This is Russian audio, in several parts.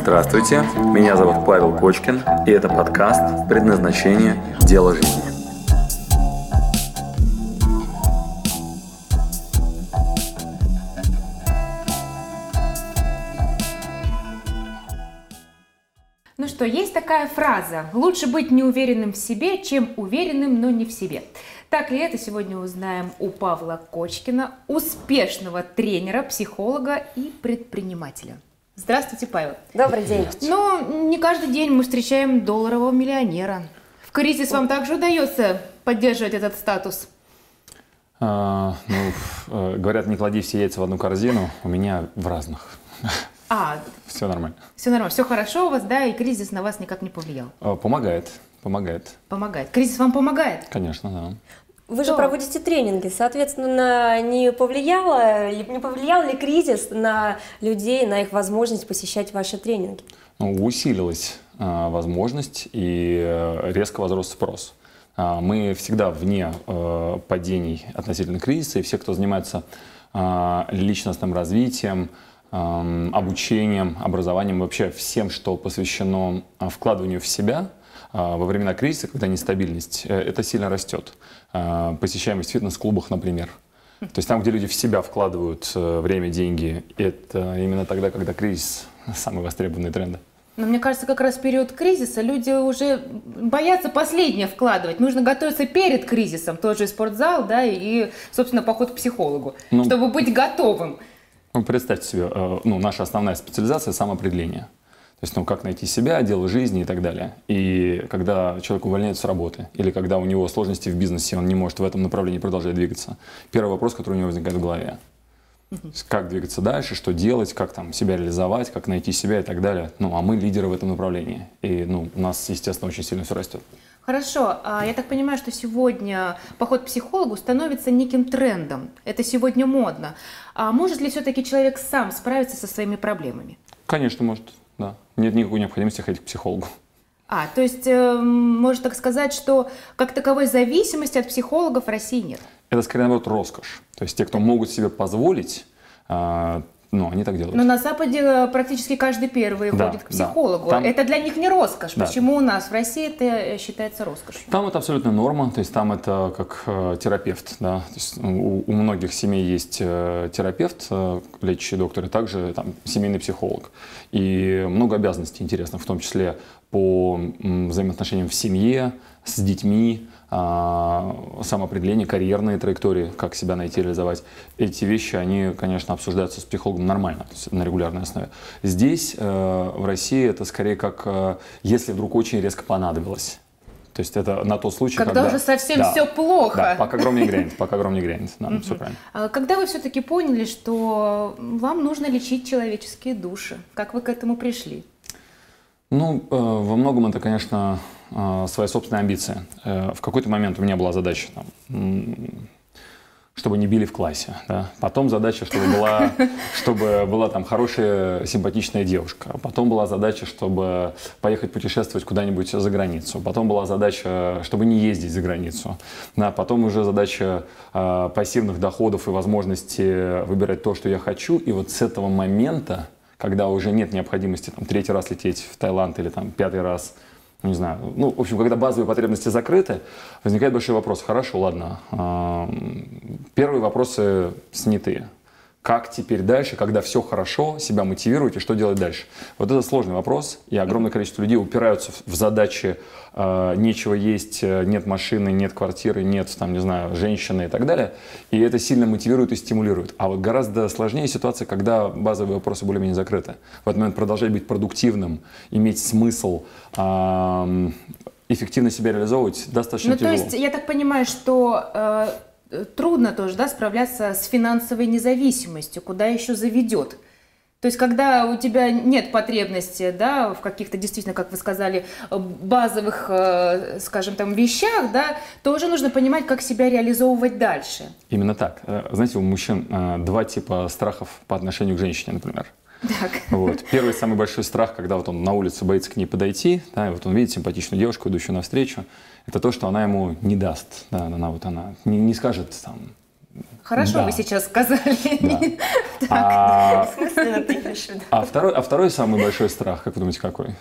Здравствуйте, меня зовут Павел Кочкин, и это подкаст «Предназначение. Дело жизни». Ну что, есть такая фраза «Лучше быть неуверенным в себе, чем уверенным, но не в себе». Так ли это, сегодня узнаем у Павла Кочкина, успешного тренера, психолога и предпринимателя. Здравствуйте, Павел. Добрый день. Ну, не каждый день мы встречаем долларового миллионера. В кризис вам также удается поддерживать этот статус? А, ну, э, говорят, не клади все яйца в одну корзину. У меня в разных. А, Все нормально. все нормально, все хорошо у вас, да, и кризис на вас никак не повлиял. А, Помогает. Помогает. Помогает. Кризис вам помогает? Конечно, да. Вы же Что? проводите тренинги, соответственно, не повлияло, ли- не повлиял ли кризис на людей, на их возможность посещать ваши тренинги? Ну, усилилась а, возможность и э, резко возрос спрос. А, мы всегда вне э, падений относительно кризиса, и все, кто занимается а, личностным развитием, ам, обучением, образованием, вообще всем, что посвящено вкладыванию в себя во времена кризиса, когда нестабильность, э, это сильно растет. А, Посещаемость в фитнес-клубах, например. То есть там, где люди в себя вкладывают э, время, деньги, это именно тогда, когда кризис самые востребованные тренды. Но мне кажется, как раз в период кризиса люди уже боятся последнее вкладывать. Нужно готовиться перед кризисом. Тот же спортзал, да, и, собственно, поход к психологу, Ну. чтобы быть готовым. Ну, представьте себе, э, ну, наша основная специализация – самоопределение. То есть, ну, как найти себя, дело жизни и так далее. И когда человек увольняется с работы, или когда у него сложности в бизнесе, он не может в этом направлении продолжать двигаться, первый вопрос, который у него возникает в голове. Как двигаться дальше, что делать, как там себя реализовать, как найти себя и так далее. Ну, а мы лидеры в этом направлении. И, ну, у нас, естественно, очень сильно все растет. Хорошо, а я так понимаю, что сегодня поход к психологу становится неким трендом. Это сегодня модно. А может ли все-таки человек сам справиться со своими проблемами? Конечно, может. Нет никакой необходимости ходить к психологу. А, то есть, эм, можно так сказать, что как таковой зависимости от психологов в России нет. Это скорее, наоборот, роскошь. То есть те, кто могут себе позволить, а, ну, они так делают. Но на Западе э, практически каждый первый Да, ходит к да. психологу. Там- Это для них не роскошь. Да. Почему у нас в России это э, считается роскошью? Там это абсолютно норма, то есть там это как э, терапевт, да, то есть у, у многих семей есть э, терапевт, э, лечащий доктор, и также там семейный психолог. И много обязанностей интересных, в том числе по м, взаимоотношениям в семье, с детьми, самоопределение, карьерные траектории, как себя найти, реализовать. Эти вещи, они, конечно, обсуждаются с психологом нормально, то есть на регулярной основе. Здесь, э, в России, это скорее как, э, если вдруг очень резко понадобилось. То есть это на тот случай, Когда когда... уже совсем Да. всё плохо. Да, пока гром не грянет, пока гром не грянет. Да, все правильно. А Когда вы все-таки поняли, что вам нужно лечить человеческие души? Как вы к этому пришли? Ну, э, во многом это, конечно, э, своя собственная амбиция. Э, в какой-то момент у меня была задача, там, чтобы не били в классе. Да? Потом задача, чтобы была, чтобы была там хорошая, симпатичная девушка. Потом была задача, чтобы поехать путешествовать куда-нибудь за границу. Потом была задача, чтобы не ездить за границу. Да, потом уже задача э, пассивных доходов и возможности выбирать то, что я хочу. И вот с этого момента, когда уже нет необходимости там, третий раз лететь в Таиланд или там, пятый раз не знаю, ну, в общем, когда базовые потребности закрыты, возникает большой вопрос. Хорошо, ладно. эм, Первые вопросы сняты. Как теперь дальше, когда все хорошо, себя мотивировать и что делать дальше? Вот это сложный вопрос, и огромное количество людей упираются в- задачи э, нечего есть, э, нет машины, нет квартиры, нет, там, не знаю, женщины и так далее. И это сильно мотивирует и стимулирует. А вот гораздо сложнее ситуация, когда базовые вопросы более-менее закрыты. В этот момент продолжать быть продуктивным, иметь смысл, ам, эффективно себя реализовывать достаточно Ну, то тяжело. есть, я так понимаю, что э, э, трудно тоже, да, справляться с финансовой независимостью, куда еще заведет. То есть, когда у тебя нет потребности, да, в каких-то действительно, как вы сказали, э, базовых, э, скажем, там, вещах, да, тоже нужно понимать, как себя реализовывать дальше. Именно так. Э, Знаете, у мужчин э, два типа страхов по отношению к женщине, например. Так. Вот. Первый самый большой страх, когда вот он на улице боится к ней подойти, да, и вот он видит симпатичную девушку, идущую навстречу, это то, что она ему не даст. Да, она вот она не, не скажет там, Хорошо Да. вы сейчас сказали. А, имеешь в виду? а второй, а второй самый большой страх, как вы думаете, какой?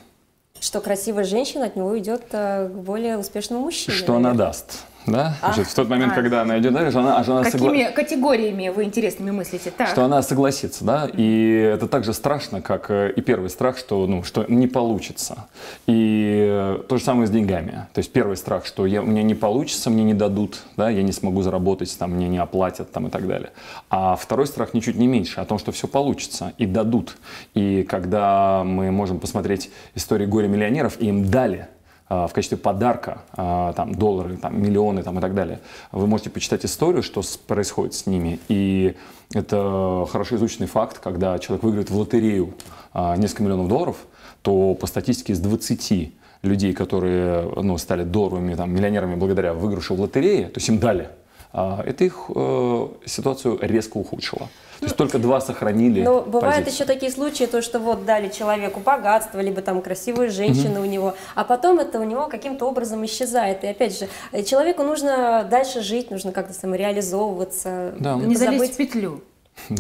Что красивая женщина от него идет э, к более успешному мужчине. Что она даст? Да? А. Значит, в тот момент, А. когда она идет дальше, она, она согла- Какими категориями вы интересными мыслите? Так. что она согласится, да, и это так же страшно, как э, и первый страх, что, ну, что не получится. И э, то же самое с деньгами. То есть первый страх, что я, у меня не получится, мне не дадут, да, я не смогу заработать, там, мне не оплатят там, и так далее. А второй страх ничуть не меньше, о том, что все получится и дадут. И когда мы можем посмотреть истории горе-миллионеров, и им дали в качестве подарка а, там, доллары, там, миллионы там, и так далее. Вы можете почитать историю, что происходит с ними. И это хорошо изученный факт, когда человек выиграет в лотерею а, несколько миллионов долларов, то по статистике из 20 людей, которые ну, стали долларовыми там, миллионерами благодаря выигрышу в лотерее, то есть им дали, это их э, ситуацию резко ухудшило. То есть только два сохранили Но бывают позицию. еще такие случаи, то, что вот дали человеку богатство, либо там красивую женщину у него, а потом это у него каким-то образом исчезает. И опять же, э, человеку нужно дальше жить, нужно как-то самореализовываться, Да. Не залезть в позабыть, петлю.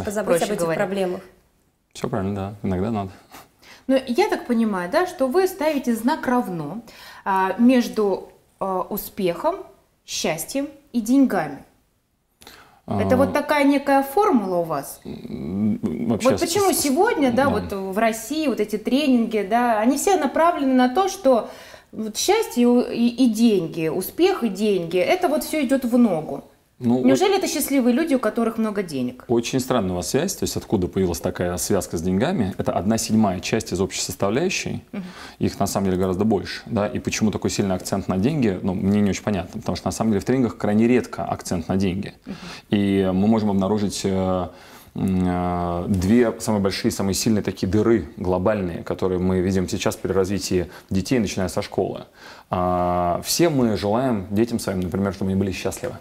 позабыть проще об этих говоря. проблемах. Все правильно, да, иногда надо. Но я так понимаю, да, что вы ставите знак равно а, между а, успехом, счастьем и деньгами. Это А, вот такая некая формула у вас. вообще Вот почему с- сегодня, да, да. вот в России вот эти тренинги, да, они все направлены на то, что вот счастье и, и деньги, успех и деньги, это вот все идет в ногу. Ну, Неужели это счастливые люди, у которых много денег? Очень странная у вас связь, то есть откуда появилась такая связка с деньгами. Это одна седьмая часть из общей составляющей, их на самом деле гораздо больше. Да? И почему такой сильный акцент на деньги, ну, мне не очень понятно, потому что на самом деле в тренингах крайне редко акцент на деньги. И мы можем обнаружить э, э, две самые большие, самые сильные такие дыры глобальные, которые мы видим сейчас при развитии детей, начиная со школы. А, Все мы желаем детям своим, например, чтобы они были счастливы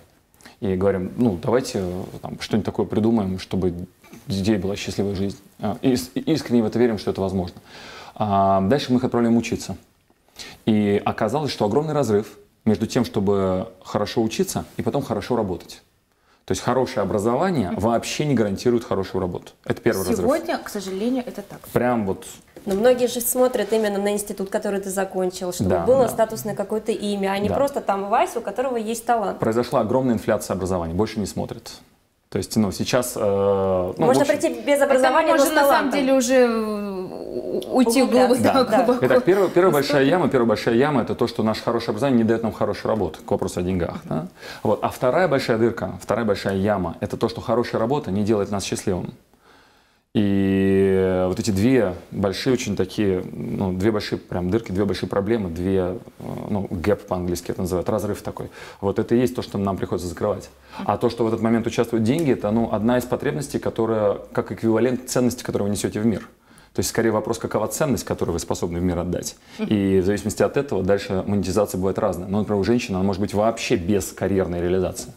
и говорим, ну, давайте там, что-нибудь такое придумаем, чтобы у детей была счастливая жизнь. А, И ис- искренне в это верим, что это возможно. А дальше мы их отправляем учиться. И оказалось, что огромный разрыв между тем, чтобы хорошо учиться и потом хорошо работать. То есть хорошее образование вообще не гарантирует хорошую работу. Это первый разрыв. Сегодня, к сожалению, это так. Прям вот Но многие же смотрят именно на институт, который ты закончил, чтобы Да, было да. статусное какое-то имя, а не Да. просто там Вася, у которого есть талант. произошла огромная инфляция образования, больше не смотрят. То есть, ну, сейчас... э, ну, Можно общем- прийти без образования, это но можно на самом деле уже э, уйти глубоко. Да. да, глубоко. Итак, первая, первая большая яма, первая большая яма – это то, что наше хорошее образование не дает нам хорошую работу, к вопросу о деньгах. да. Вот. А вторая большая дырка, вторая большая яма – это то, что хорошая работа не делает нас счастливым. И вот эти две большие очень такие, ну, две большие прям дырки, две большие проблемы, две, э, ну, гэп по-английски это называют, разрыв такой. Вот это и есть то, что нам приходится закрывать. А то, что в этот момент участвуют деньги, это, ну, одна из потребностей, которая как эквивалент ценности, которую вы несете в мир. То есть, скорее вопрос, какова ценность, которую вы способны в мир отдать. И в зависимости от этого дальше монетизация бывает разная. Ну, например, у женщины она может быть вообще без карьерной реализации.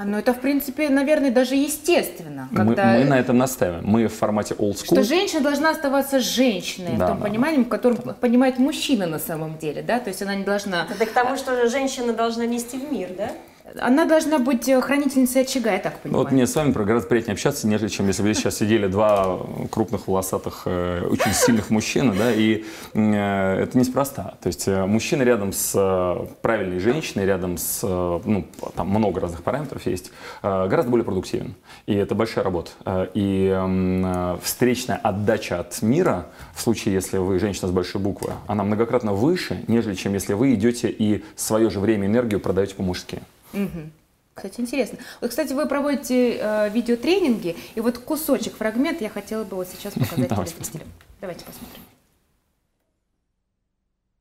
А, ну это, в принципе, наверное, даже естественно, Мы, когда... мы на этом настаиваем. Мы в формате old school. Что женщина должна оставаться женщиной, Да, в том да, понимании, в котором понимает мужчина на самом деле, да, то есть она не должна... Это к тому, что женщина должна нести в мир, да? Она должна быть э, хранительницей очага, я так Ну, понимаю. Вот мне с вами про гораздо приятнее общаться, нежели чем если бы здесь сейчас сидели два крупных, волосатых, э, очень сильных мужчины, да, и э, это неспроста. То есть мужчина рядом с правильной женщиной, рядом с, ну, там много разных параметров есть, гораздо более продуктивен. И это большая работа. И встречная отдача от мира, в случае, если вы женщина с большой буквы, она многократно выше, нежели чем если вы идете и свое же время и энергию продаете по-мужски. Мгм. Кстати, интересно. Вот, кстати, вы проводите э, видеотренинги, и вот кусочек, фрагмент я хотела бы вот сейчас показать Давайте телезрителям. Давайте посмотрим.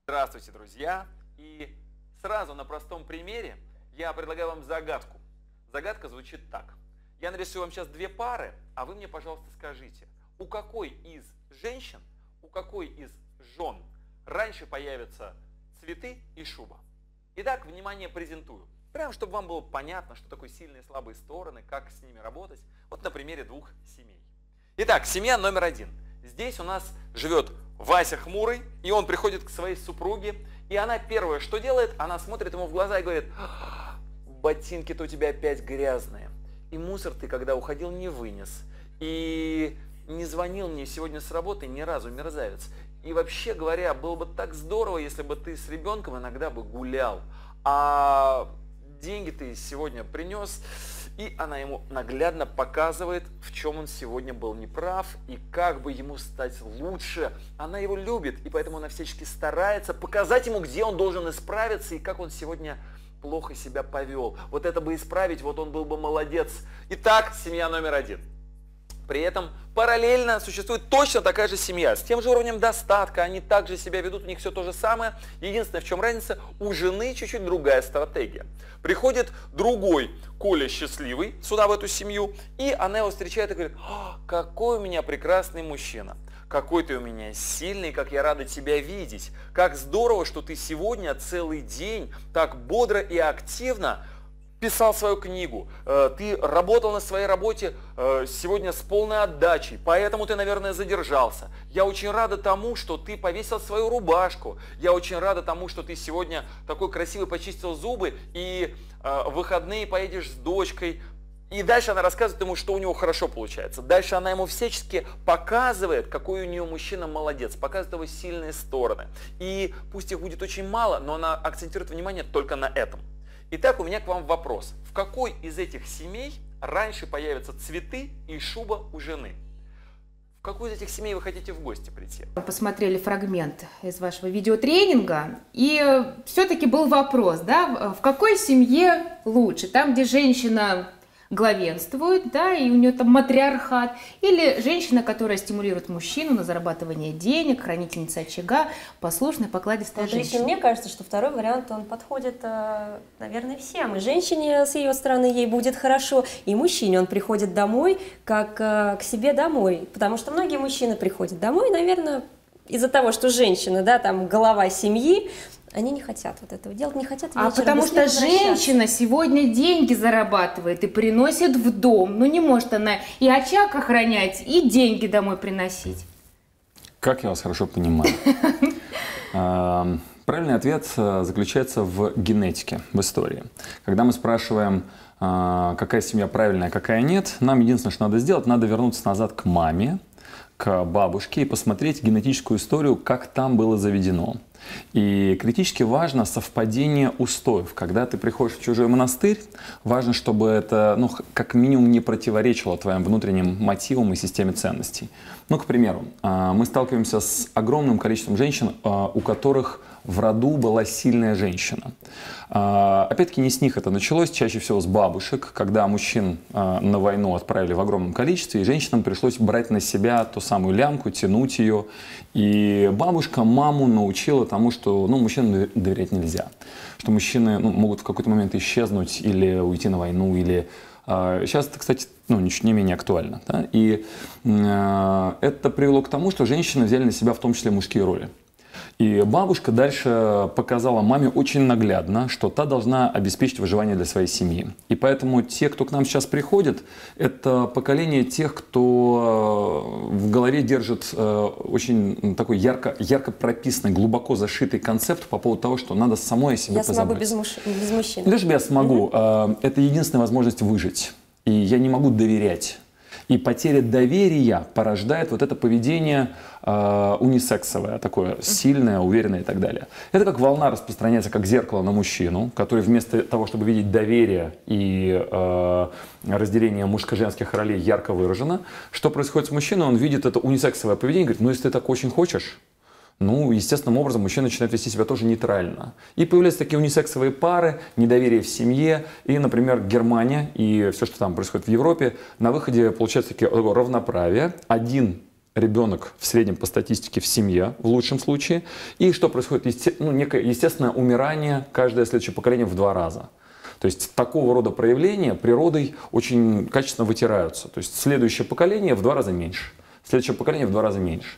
Здравствуйте, друзья! И сразу на простом примере я предлагаю вам загадку. Загадка звучит так. Я нарисую вам сейчас две пары, а вы мне, пожалуйста, скажите, у какой из женщин, у какой из жен раньше появятся цветы и шуба? Итак, внимание, презентую. Прям, чтобы вам было понятно, что такое сильные и слабые стороны, как с ними работать. Вот на примере двух семей. Итак, семья номер один. Здесь у нас живет Вася Хмурый, и он приходит к своей супруге, и она первое, что делает, она смотрит ему в глаза и говорит, «А, ботинки-то у тебя опять грязные. И мусор ты, когда уходил, не вынес. И не звонил мне сегодня с работы ни разу, мерзавец. И вообще говоря, было бы так здорово, если бы ты с ребенком иногда бы гулял. А деньги ты сегодня принес, и она ему наглядно показывает, в чем он сегодня был неправ и как бы ему стать лучше. Она его любит, и поэтому она всячески старается показать ему, где он должен исправиться и как он сегодня плохо себя повел. Вот это бы исправить, вот он был бы молодец. Итак, семья номер один – при этом параллельно существует точно такая же семья, с тем же уровнем достатка, они также себя ведут, у них все то же самое. Единственное, в чем разница, у жены чуть-чуть другая стратегия. Приходит другой Коля счастливый сюда, в эту семью, и она его встречает и говорит, «А, какой у меня прекрасный мужчина. Какой ты у меня сильный, как я рада тебя видеть. Как здорово, что ты сегодня целый день так бодро и активно писал свою книгу, э, ты работал на своей работе э, сегодня с полной отдачей, поэтому ты, наверное, задержался. Я очень рада тому, что ты повесил свою рубашку. Я очень рада тому, что ты сегодня такой красивый почистил зубы и э, в выходные поедешь с дочкой. И дальше она рассказывает ему, что у него хорошо получается. Дальше она ему всячески показывает, какой у нее мужчина молодец, показывает его сильные стороны. И пусть их будет очень мало, но она акцентирует внимание только на этом. Итак, у меня к вам вопрос. В какой из этих семей раньше появятся цветы и шуба у жены? В какую из этих семей вы хотите в гости прийти? Посмотрели фрагмент из вашего видеотренинга, и все-таки был вопрос, да, в какой семье лучше? Там, где женщина главенствует, да, и у нее там матриархат, или женщина, которая стимулирует мужчину на зарабатывание денег, хранительница очага, послушная, покладистая вот женщина. Мне кажется, что второй вариант, он подходит, э, наверное, всем. И женщине с ее стороны ей будет хорошо, и мужчине он приходит домой, как э, к себе домой, потому что многие мужчины приходят домой, наверное, из-за того, что женщина, да, там голова семьи, они не хотят вот этого делать, не хотят А потому что женщина сегодня деньги зарабатывает и приносит в дом. Ну не может она и очаг охранять, и деньги домой приносить. Как я вас хорошо понимаю. Правильный ответ э, заключается в генетике, в истории. Когда мы спрашиваем, э, какая семья правильная, какая нет, нам единственное, что надо сделать, надо вернуться назад к маме, к бабушке и посмотреть генетическую историю, как там было заведено. И критически важно совпадение устоев. Когда ты приходишь в чужой монастырь, важно, чтобы это, ну, как минимум, не противоречило твоим внутренним мотивам и системе ценностей. Ну, к примеру, а, мы сталкиваемся с огромным количеством женщин, а, у которых в роду была сильная женщина. А, опять-таки не с них это началось, чаще всего с бабушек, когда мужчин на войну отправили в огромном количестве, и женщинам пришлось брать на себя ту самую лямку, тянуть ее. И бабушка маму научила тому, что ну, мужчинам доверять нельзя. Что мужчины ну, могут в какой-то момент исчезнуть или уйти на войну, или Сейчас это, кстати, ну, ничуть не менее актуально. Да? И э, это привело к тому, что женщины взяли на себя в том числе мужские роли. И бабушка дальше показала маме очень наглядно, что та должна обеспечить выживание для своей семьи. И поэтому те, кто к нам сейчас приходит, это поколение тех, кто э, в голове держит э, очень такой ярко, ярко прописанный, глубоко зашитый концепт по поводу того, что надо самой о себе я позаботиться. Я смогу без, муж... без мужчин. То, чтобы я смогу. Угу. Это единственная возможность выжить. И я не могу доверять и потеря доверия порождает вот это поведение э, унисексовое, такое сильное, уверенное и так далее. Это как волна распространяется как зеркало на мужчину, который вместо того, чтобы видеть доверие и э, разделение мужско-женских ролей ярко выражено, что происходит с мужчиной? Он видит это унисексовое поведение и говорит, ну если ты так очень хочешь, ну, естественным образом мужчина начинает вести себя тоже нейтрально. И появляются такие унисексовые пары, недоверие в семье. И, например, Германия и все, что там происходит в Европе, на выходе получается такое равноправие. Один ребенок в среднем по статистике в семье, в лучшем случае. И что происходит? Есте, ну, некое естественное умирание каждое следующее поколение в два раза. То есть такого рода проявления природой очень качественно вытираются. То есть следующее поколение в два раза меньше. Следующее поколение в два раза меньше.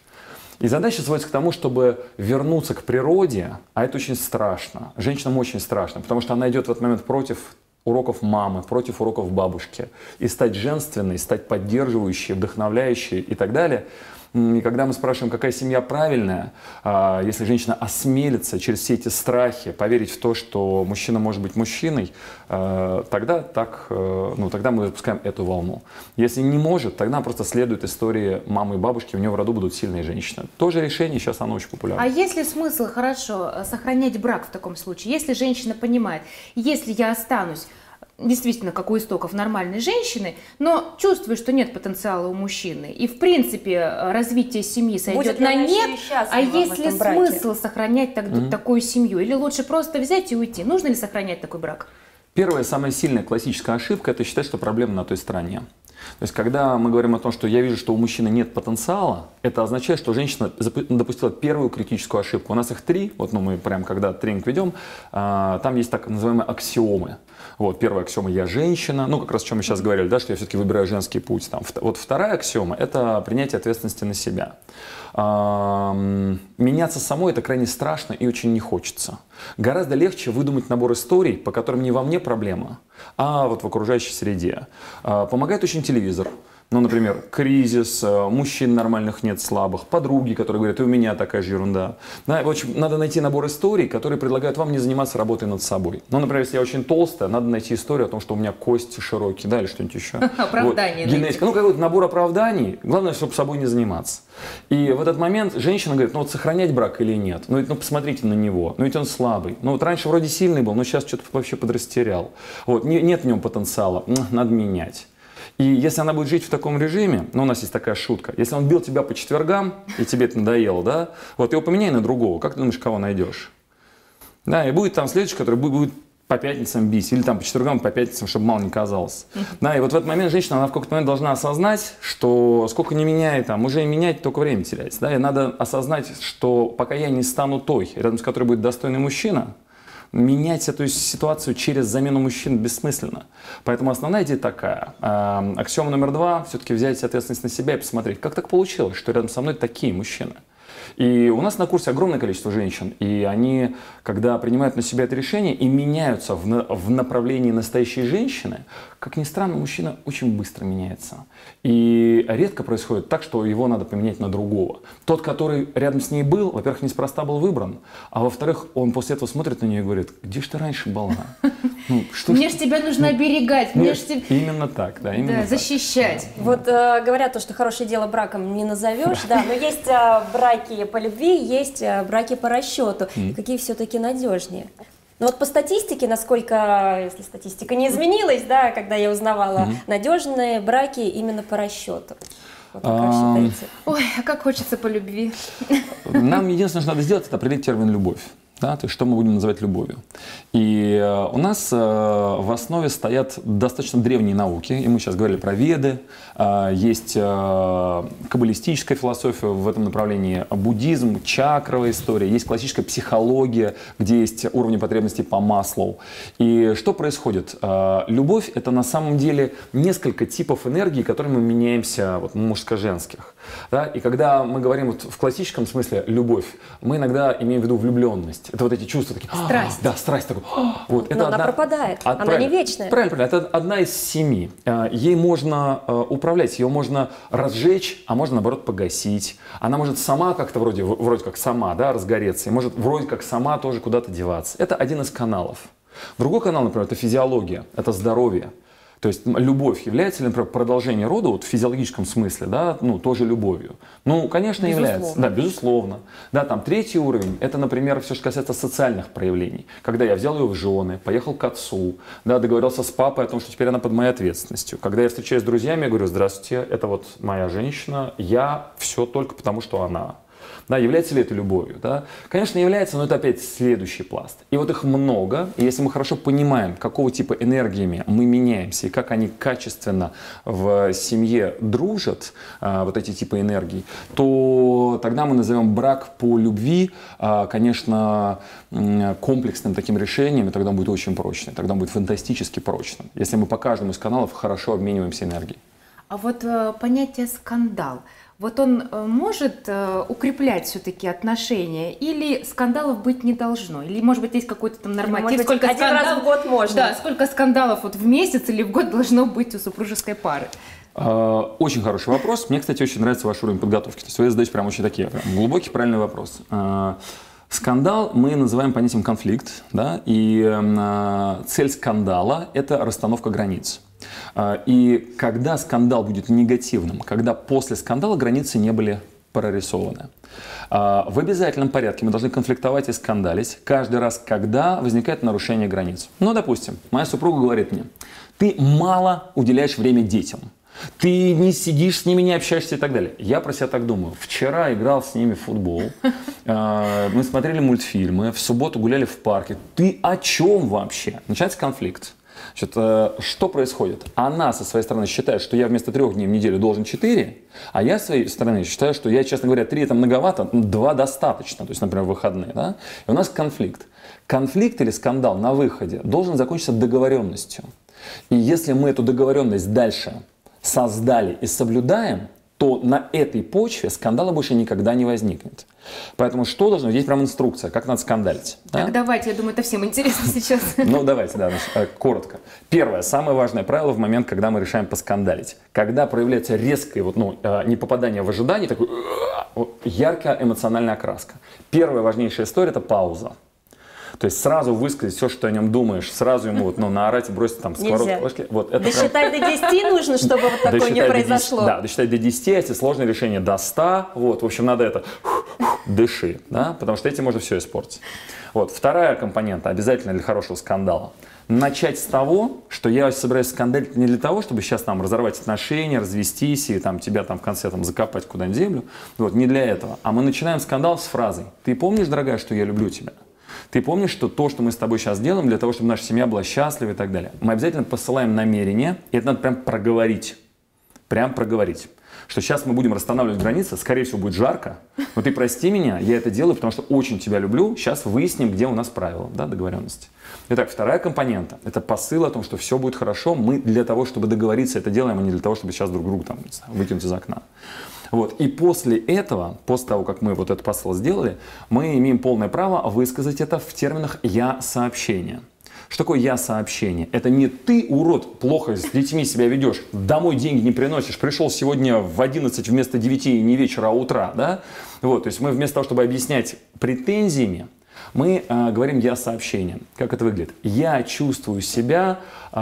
И задача сводится к тому, чтобы вернуться к природе, а это очень страшно. Женщинам очень страшно, потому что она идет в этот момент против уроков мамы, против уроков бабушки. И стать женственной, стать поддерживающей, вдохновляющей и так далее, И когда мы спрашиваем, какая семья правильная, а, если женщина осмелится через все эти страхи поверить в то, что мужчина может быть мужчиной, а, тогда, так, э, ну, тогда мы запускаем эту волну. Если не может, тогда просто следует истории мамы и бабушки, у нее в роду будут сильные женщины. Тоже решение, сейчас оно очень популярно. А есть ли смысл хорошо сохранять брак в таком случае? Если женщина понимает, если я останусь действительно, как у истоков нормальной женщины, но чувствую, что нет потенциала у мужчины. И, в принципе, развитие семьи сойдет Будет на нет. А есть ли смысл сохранять так- такую семью? Или лучше просто взять и уйти? Нужно ли сохранять такой брак? Первая, самая сильная классическая ошибка – это считать, что проблема на той стороне. То есть, когда мы говорим о том, что я вижу, что у мужчины нет потенциала, это означает, что женщина допустила первую критическую ошибку. У нас их три, вот ну, мы прям когда тренинг ведем, а, там есть так называемые аксиомы. Вот, первая аксиома «я женщина», ну, как раз о чем мы сейчас говорили, да, что я все-таки выбираю женский путь. Там, вот вторая аксиома – это принятие ответственности на себя. Меняться самой – это крайне страшно и очень не хочется. Гораздо легче выдумать набор историй, по которым не во мне проблема, а вот в окружающей среде. А, Помогает очень телевизор. Ну, например, кризис, э, мужчин нормальных нет, слабых, подруги, которые говорят, и у меня такая же ерунда. Да, в общем, надо найти набор историй, которые предлагают вам не заниматься работой над собой. Ну, например, если я очень толстая, надо найти историю о том, что у меня кости широкие, да, или что-нибудь еще. Оправдание Вот. Генетика. Ну, какой-то набор оправданий. Главное, чтобы собой не заниматься. И в этот момент женщина говорит, ну вот сохранять брак или нет? Ну, ведь, ну посмотрите на него. Ну ведь он слабый. Ну вот раньше вроде сильный был, но сейчас что-то вообще подрастерял. Вот, не- нет в нем потенциала. Надо менять. И если она будет жить в таком режиме, ну, у нас есть такая шутка, если он бил тебя по четвергам, и тебе это надоело, да, вот его поменяй на другого, как ты думаешь, кого найдешь? Да, и будет там следующий, который будет, по пятницам бить, или там по четвергам, по пятницам, чтобы мало не казалось. Да, и вот в этот момент женщина, она в какой-то момент должна осознать, что сколько не меняет, там, уже менять, только время теряется. Да, и надо осознать, что пока я не стану той, рядом с которой будет достойный мужчина, менять эту ситуацию через замену мужчин бессмысленно. Поэтому основная идея такая. Э, Аксиома номер два – все-таки взять ответственность на себя и посмотреть, как так получилось, что рядом со мной такие мужчины. И у нас на курсе огромное количество женщин, и они, когда принимают на себя это решение и меняются в, на- в направлении настоящей женщины, как ни странно, мужчина очень быстро меняется. И редко происходит так, что его надо поменять на другого. Тот, который рядом с ней был, во-первых, неспроста был выбран, а во-вторых, он после этого смотрит на нее и говорит, где же ты раньше была? Ну, что ж Мне же тебя нужно оберегать, мне Нет, ж тебя Именно так, да, именно да, так. защищать. Вот э, говорят то, что хорошее дело браком не назовешь, да, но есть э, браки по любви, есть э, браки по расчету. Какие все-таки надежнее? Ну вот по статистике, насколько, если статистика не изменилась, да, когда я узнавала, надежные браки именно по расчету. Вот считаете? Ой, а как хочется по любви. Нам единственное, что надо сделать, это определить термин «любовь». Да, то есть что мы будем называть любовью. И э, у нас э, в основе стоят достаточно древние науки, и мы сейчас говорили про веды, э, есть каббалистическая философия в этом направлении, буддизм, чакровая история, есть классическая психология, где есть уровни потребностей по маслу. И что происходит? Любовь – это на самом деле несколько типов энергии, которыми мы меняемся, вот, мужско-женских. Да? И когда мы говорим вот в классическом смысле любовь, мы иногда имеем в виду влюбленность. Это вот эти чувства такие. «А, Страсть. Да, страсть такой. Вот, Но она пропадает, она не правильно. вечная. Правильно, правильно. Это одна из семи. Э, Ей можно э, управлять, ее можно разжечь, а можно наоборот погасить. Она может сама как-то вроде, вроде как сама, да, разгореться, и может вроде как сама тоже куда-то деваться. Это один из каналов. Другой канал, например, это физиология, это здоровье. То есть любовь является ли, например, продолжение рода вот в физиологическом смысле, да, ну, тоже любовью? Ну, конечно, является. Безусловно. Да, безусловно. Да, там третий уровень, это, например, все, что касается социальных проявлений. Когда я взял ее в жены, поехал к отцу, да, договорился с папой о том, что теперь она под моей ответственностью. Когда я встречаюсь с друзьями, я говорю, здравствуйте, это вот моя женщина, я все только потому, что она. Да, является ли это любовью? Да? Конечно, является, но это опять следующий пласт. И вот их много, и если мы хорошо понимаем, какого типа энергиями мы меняемся, и как они качественно в семье дружат, а, вот эти типы энергий, то тогда мы назовем брак по любви, а, конечно, комплексным таким решением, и тогда он будет очень прочный, тогда он будет фантастически прочным, если мы по каждому из каналов хорошо обмениваемся энергией. А вот э, понятие скандал, вот он э, может э, укреплять все-таки отношения или скандалов быть не должно? Или, может быть, есть какой-то там норматив, может быть, один раз в год можно. Да, сколько скандалов вот в месяц или в год должно быть у супружеской пары? Э, очень хороший вопрос. Мне, кстати, очень нравится ваш уровень подготовки. То есть вы задаете прям очень такие прям глубокий, правильный вопрос. Скандал мы называем понятием конфликт, да, и э, цель скандала – это расстановка границ. И когда скандал будет негативным, когда после скандала границы не были прорисованы. В обязательном порядке мы должны конфликтовать и скандалить каждый раз, когда возникает нарушение границ. Ну, допустим, моя супруга говорит мне, ты мало уделяешь время детям. Ты не сидишь с ними, не общаешься и так далее. Я про себя так думаю. Вчера играл с ними в футбол, э, мы смотрели мультфильмы, в субботу гуляли в парке. Ты о чем вообще? Начинается конфликт. Значит, э, что происходит? Она со своей стороны считает, что я вместо трех дней в неделю должен четыре, а я со своей стороны считаю, что я, честно говоря, три это многовато, два достаточно, то есть, например, выходные. Да? И у нас конфликт. Конфликт или скандал на выходе должен закончиться договоренностью. И если мы эту договоренность дальше создали и соблюдаем, то на этой почве скандала больше никогда не возникнет. Поэтому что должно? Здесь прям инструкция, как надо скандалить. Так, да? давайте, я думаю, это всем интересно сейчас. Ну, давайте, да, э, коротко. Первое, самое важное правило в момент, когда мы решаем поскандалить. Когда проявляется резкое вот, ну, э, не попадание в ожидание, такой яркая эмоциональная окраска. Первая важнейшая история – это пауза. То есть сразу высказать все, что о нем думаешь, сразу ему вот, ну, наорать бросить там сковородку. Вот, это досчитать прям... до 10 нужно, чтобы вот такое не произошло. 10, да, досчитать до 10, а если сложное решение до 100, вот, в общем, надо это дыши, да, потому что этим можно все испортить. Вот, вторая компонента обязательно для хорошего скандала. Начать с того, что я собираюсь скандалить не для того, чтобы сейчас там разорвать отношения, развестись и там тебя там в конце там закопать куда-нибудь землю. Вот, не для этого. А мы начинаем скандал с фразой «Ты помнишь, дорогая, что я люблю тебя?» Ты помнишь, что то, что мы с тобой сейчас делаем, для того, чтобы наша семья была счастлива и так далее. Мы обязательно посылаем намерение, и это надо прям проговорить. Прям проговорить. Что сейчас мы будем расстанавливать границы, скорее всего, будет жарко, но ты прости меня, я это делаю, потому что очень тебя люблю, сейчас выясним, где у нас правила, да, договоренности. Итак, вторая компонента – это посыл о том, что все будет хорошо, мы для того, чтобы договориться, это делаем, а не для того, чтобы сейчас друг друга там, выкинуть из окна. Вот. И после этого, после того, как мы вот этот посыл сделали, мы имеем полное право высказать это в терминах «я-сообщение». Что такое я-сообщение? Это не ты, урод, плохо с детьми себя ведешь, домой деньги не приносишь, пришел сегодня в 11 вместо 9 не вечера, а утра, да? Вот, то есть мы вместо того, чтобы объяснять претензиями, мы э, говорим «я» сообщением. Как это выглядит? Я чувствую себя э,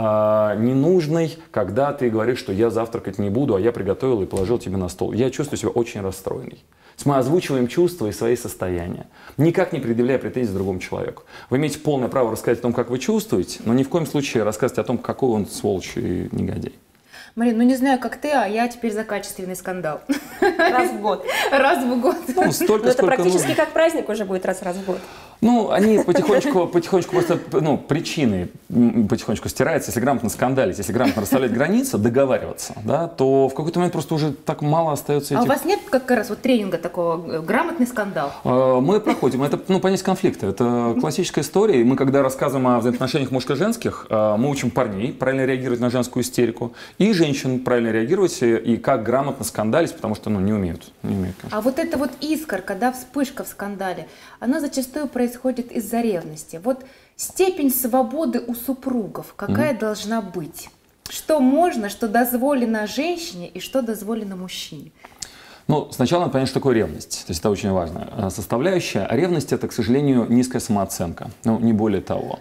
ненужной, когда ты говоришь, что я завтракать не буду, а я приготовил и положил тебе на стол. Я чувствую себя очень расстроенной. Мы озвучиваем чувства и свои состояния, никак не предъявляя претензий другому человеку. Вы имеете полное право рассказать о том, как вы чувствуете, но ни в коем случае рассказывать о том, какой он сволочь и негодяй. Марин, ну не знаю, как ты, а я теперь за качественный скандал. Раз в год. Раз в год. Ну, столько, Но это практически нужно. как праздник уже будет раз-раз в год. Ну, они потихонечку, потихонечку просто, ну, причины потихонечку стираются. Если грамотно скандалить, если грамотно расставлять границы, договариваться, да, то в какой-то момент просто уже так мало остается этих... А у вас нет как раз вот тренинга такого, э, грамотный скандал? А, мы проходим. Это, ну, понять конфликта. Это классическая история. И мы, когда рассказываем о взаимоотношениях мужско-женских, а, мы учим парней правильно реагировать на женскую истерику и женщин правильно реагировать и как грамотно скандалить, потому что, ну, не умеют. Не умеют конечно. А вот эта вот искорка, да, вспышка в скандале, она зачастую происходит происходит из-за ревности. Вот степень свободы у супругов какая mm. должна быть? Что можно, что дозволено женщине и что дозволено мужчине? Ну, сначала надо понять, что такое ревность. То есть это очень важная э, составляющая. А ревность – это, к сожалению, низкая самооценка. Ну, не более того.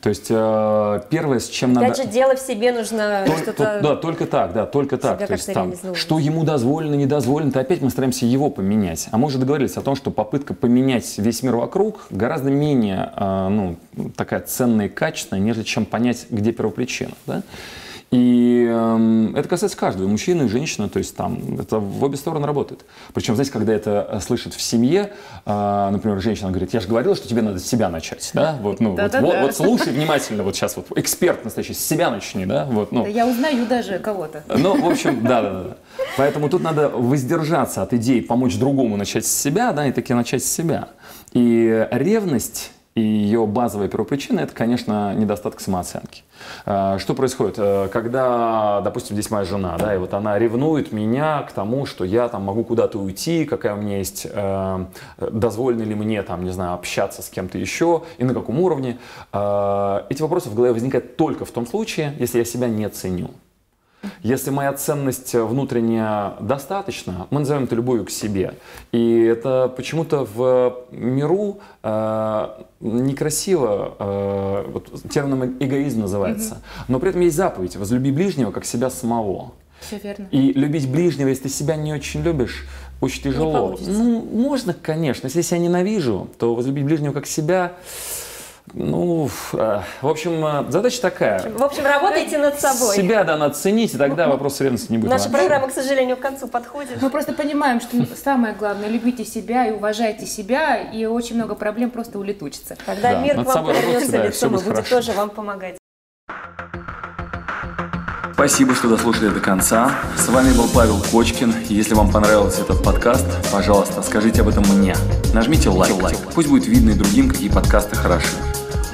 То есть э, первое, с чем Опять надо... же, дело в себе нужно Тол- что-то... Да, только так, да, только так. То есть там, что ему дозволено, не дозволено, то опять мы стараемся его поменять. А мы уже договорились о том, что попытка поменять весь мир вокруг гораздо менее, э, ну, такая ценная и качественная, нежели чем понять, где первопричина, да? И э, это касается каждого, и мужчины, и женщины, то есть там это в обе стороны работает. Причем, знаете, когда это э, слышит в семье, э, например, женщина говорит, я же говорила, что тебе надо с себя начать, да, вот, ну, вот, вот, вот слушай внимательно, вот сейчас вот эксперт настоящий, с себя начни, да, вот, ну. Да я узнаю даже кого-то. Ну, в общем, да, да, да. Поэтому тут надо воздержаться от идеи помочь другому начать с себя, да, и таки начать с себя. И ревность и ее базовая первопричина – это, конечно, недостаток самооценки. А, что происходит? Э, когда, допустим, здесь моя жена, да, и вот она ревнует меня к тому, что я там могу куда-то уйти, какая у меня есть, э, дозволено ли мне там, не знаю, общаться с кем-то еще и на каком уровне. Э, эти вопросы в голове возникают только в том случае, если я себя не ценю. Если моя ценность внутренняя достаточна, мы назовем это любовью к себе. И это почему-то в миру э, некрасиво, э, вот термином эгоизм называется, но при этом есть заповедь «возлюби ближнего, как себя самого». Все верно. И любить ближнего, если ты себя не очень любишь, очень тяжело. ну, можно, конечно. Если я себя ненавижу, то возлюбить ближнего как себя, ну, э, в общем, э, задача такая. В общем, работайте над собой. Себя, да, надо ценить, и тогда вопрос ревности не будет. Наша вообще. программа, к сожалению, к концу подходит. Мы просто понимаем, что самое главное, любите себя и уважайте себя, и очень много проблем просто улетучится. Когда Да, мир к вам повернется да, лицом, мы будет хорошо. тоже вам помогать. Спасибо, что дослушали до конца. С вами был Павел Кочкин. Если вам понравился этот подкаст, пожалуйста, скажите об этом мне. Нажмите лайк. Пусть будет видно и другим, какие подкасты хороши.